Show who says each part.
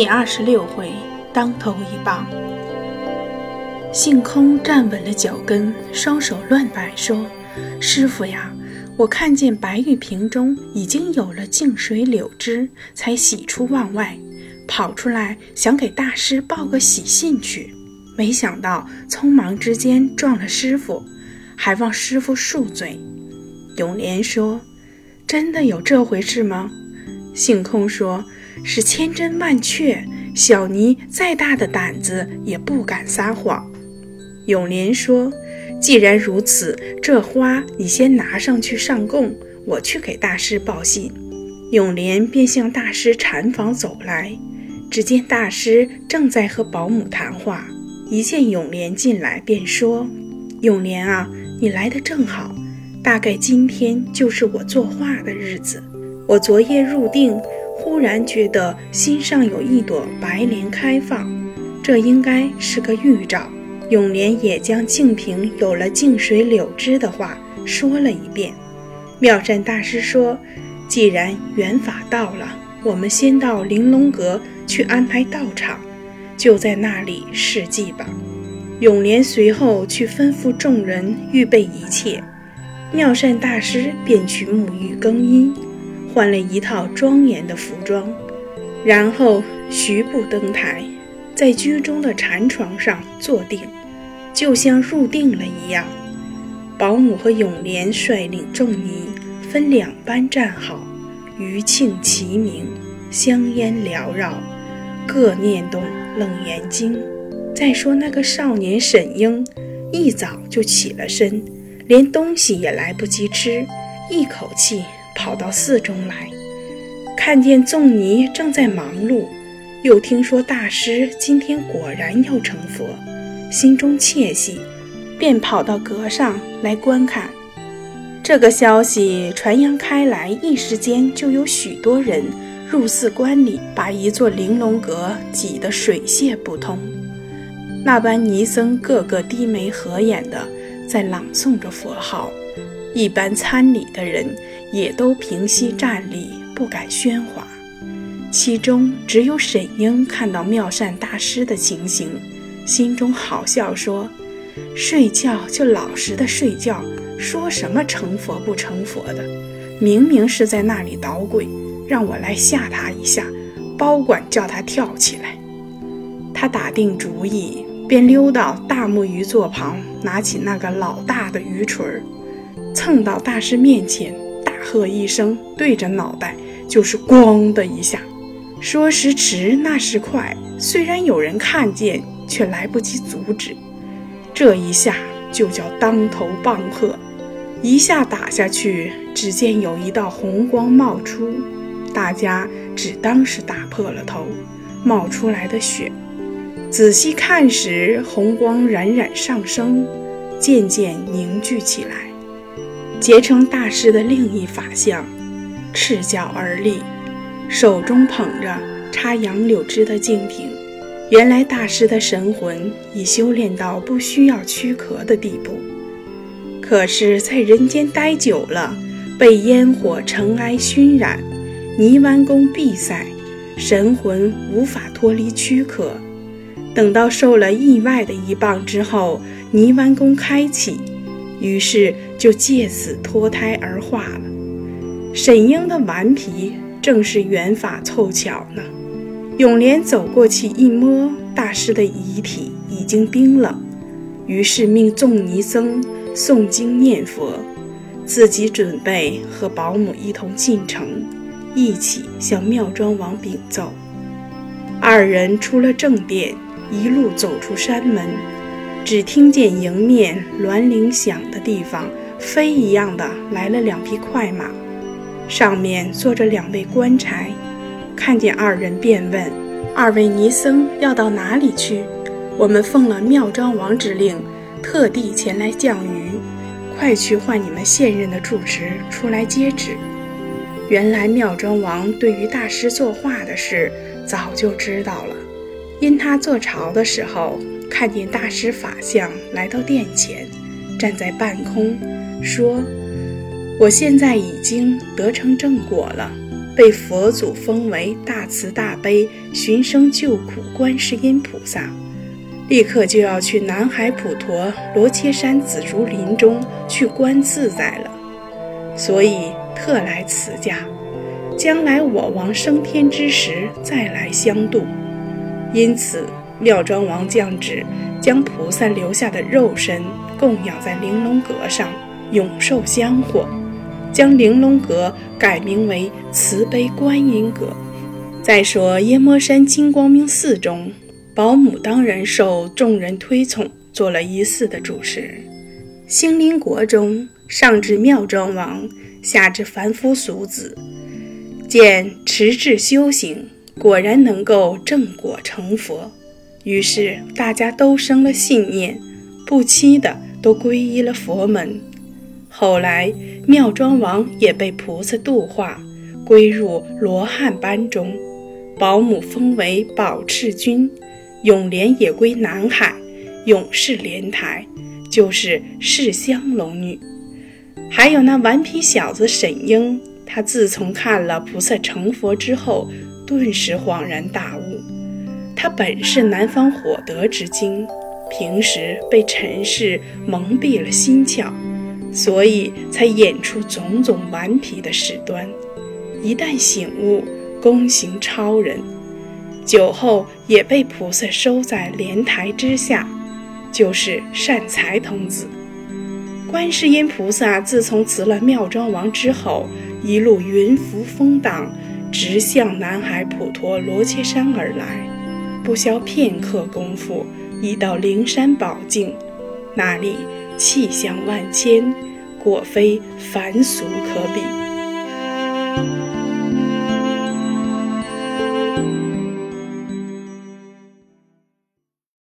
Speaker 1: 第二十六回，当头一棒。性空站稳了脚跟，双手乱摆，说：“师傅呀，我看见白玉瓶中已经有了净水柳枝，才喜出望外，跑出来想给大师报个喜信去。没想到匆忙之间撞了师傅，还望师傅恕罪。”永莲说：“真的有这回事吗？”性空说。是千真万确，小尼再大的胆子也不敢撒谎。永莲说：“既然如此，这花你先拿上去上供，我去给大师报信。”永莲便向大师禅房走来，只见大师正在和保姆谈话，一见永莲进来，便说：“永莲啊，你来的正好，大概今天就是我作画的日子。我昨夜入定。”忽然觉得心上有一朵白莲开放，这应该是个预兆。永莲也将净瓶有了净水柳枝的话说了一遍。妙善大师说：“既然缘法到了，我们先到玲珑阁去安排道场，就在那里试祭吧。”永莲随后去吩咐众人预备一切，妙善大师便去沐浴更衣。换了一套庄严的服装，然后徐步登台，在居中的禅床上坐定，就像入定了一样。保姆和永莲率领众尼分两班站好，余庆齐鸣，香烟缭绕，各念动楞严经。再说那个少年沈英，一早就起了身，连东西也来不及吃，一口气。跑到寺中来，看见众尼正在忙碌，又听说大师今天果然要成佛，心中窃喜，便跑到阁上来观看。这个消息传扬开来，一时间就有许多人入寺观礼，把一座玲珑阁挤得水泄不通。那班尼僧个个低眉合眼的，在朗诵着佛号；一般参礼的人。也都平息站立，不敢喧哗。其中只有沈英看到妙善大师的情形，心中好笑，说：“睡觉就老实的睡觉，说什么成佛不成佛的，明明是在那里捣鬼，让我来吓他一下，包管叫他跳起来。”他打定主意，便溜到大木鱼座旁，拿起那个老大的鱼锤儿，蹭到大师面前。大喝一声，对着脑袋就是“咣”的一下。说时迟，那时快，虽然有人看见，却来不及阻止。这一下就叫当头棒喝，一下打下去，只见有一道红光冒出，大家只当是打破了头，冒出来的血。仔细看时，红光冉冉上升，渐渐凝聚起来。结成大师的另一法相，赤脚而立，手中捧着插杨柳枝的净瓶。原来大师的神魂已修炼到不需要躯壳的地步，可是，在人间待久了，被烟火尘埃熏染，泥丸宫闭塞，神魂无法脱离躯壳。等到受了意外的一棒之后，泥丸宫开启。于是就借此脱胎而化了。沈英的顽皮正是缘法凑巧呢。永莲走过去一摸，大师的遗体已经冰冷，于是命众尼僧诵经念佛，自己准备和保姆一同进城，一起向妙庄王禀奏。二人出了正殿，一路走出山门。只听见迎面銮铃响的地方，飞一样的来了两匹快马，上面坐着两位官差。看见二人，便问：“二位尼僧要到哪里去？”我们奉了妙庄王之令，特地前来降雨，快去唤你们现任的住持出来接旨。原来妙庄王对于大师作画的事早就知道了，因他坐朝的时候。看见大师法相来到殿前，站在半空，说：“我现在已经得成正果了，被佛祖封为大慈大悲、寻声救苦观世音菩萨，立刻就要去南海普陀罗切山紫竹林中去观自在了，所以特来此家，将来我王升天之时再来相度。因此，妙庄王降旨，将菩萨留下的肉身供养在玲珑阁上，永受香火。将玲珑阁改名为慈悲观音阁。再说阎摩山金光明寺中，保姆当然受众人推崇，做了一寺的主持。兴林国中，上至妙庄王，下至凡夫俗子，见持志修行，果然能够正果成佛。于是大家都生了信念，不期的都皈依了佛门。后来，妙庄王也被菩萨度化，归入罗汉班中，保姆封为宝赤君，永莲也归南海，永世莲台，就是释香龙女。还有那顽皮小子沈英，他自从看了菩萨成佛之后，顿时恍然大悟。他本是南方火德之精，平时被尘世蒙蔽了心窍。所以才演出种种顽皮的事端，一旦醒悟，功行超人。酒后也被菩萨收在莲台之下，就是善财童子。观世音菩萨自从辞了妙庄王之后，一路云浮风荡，直向南海普陀罗切山而来，不消片刻功夫，已到灵山宝境，那里。气象万千，果非凡俗可比。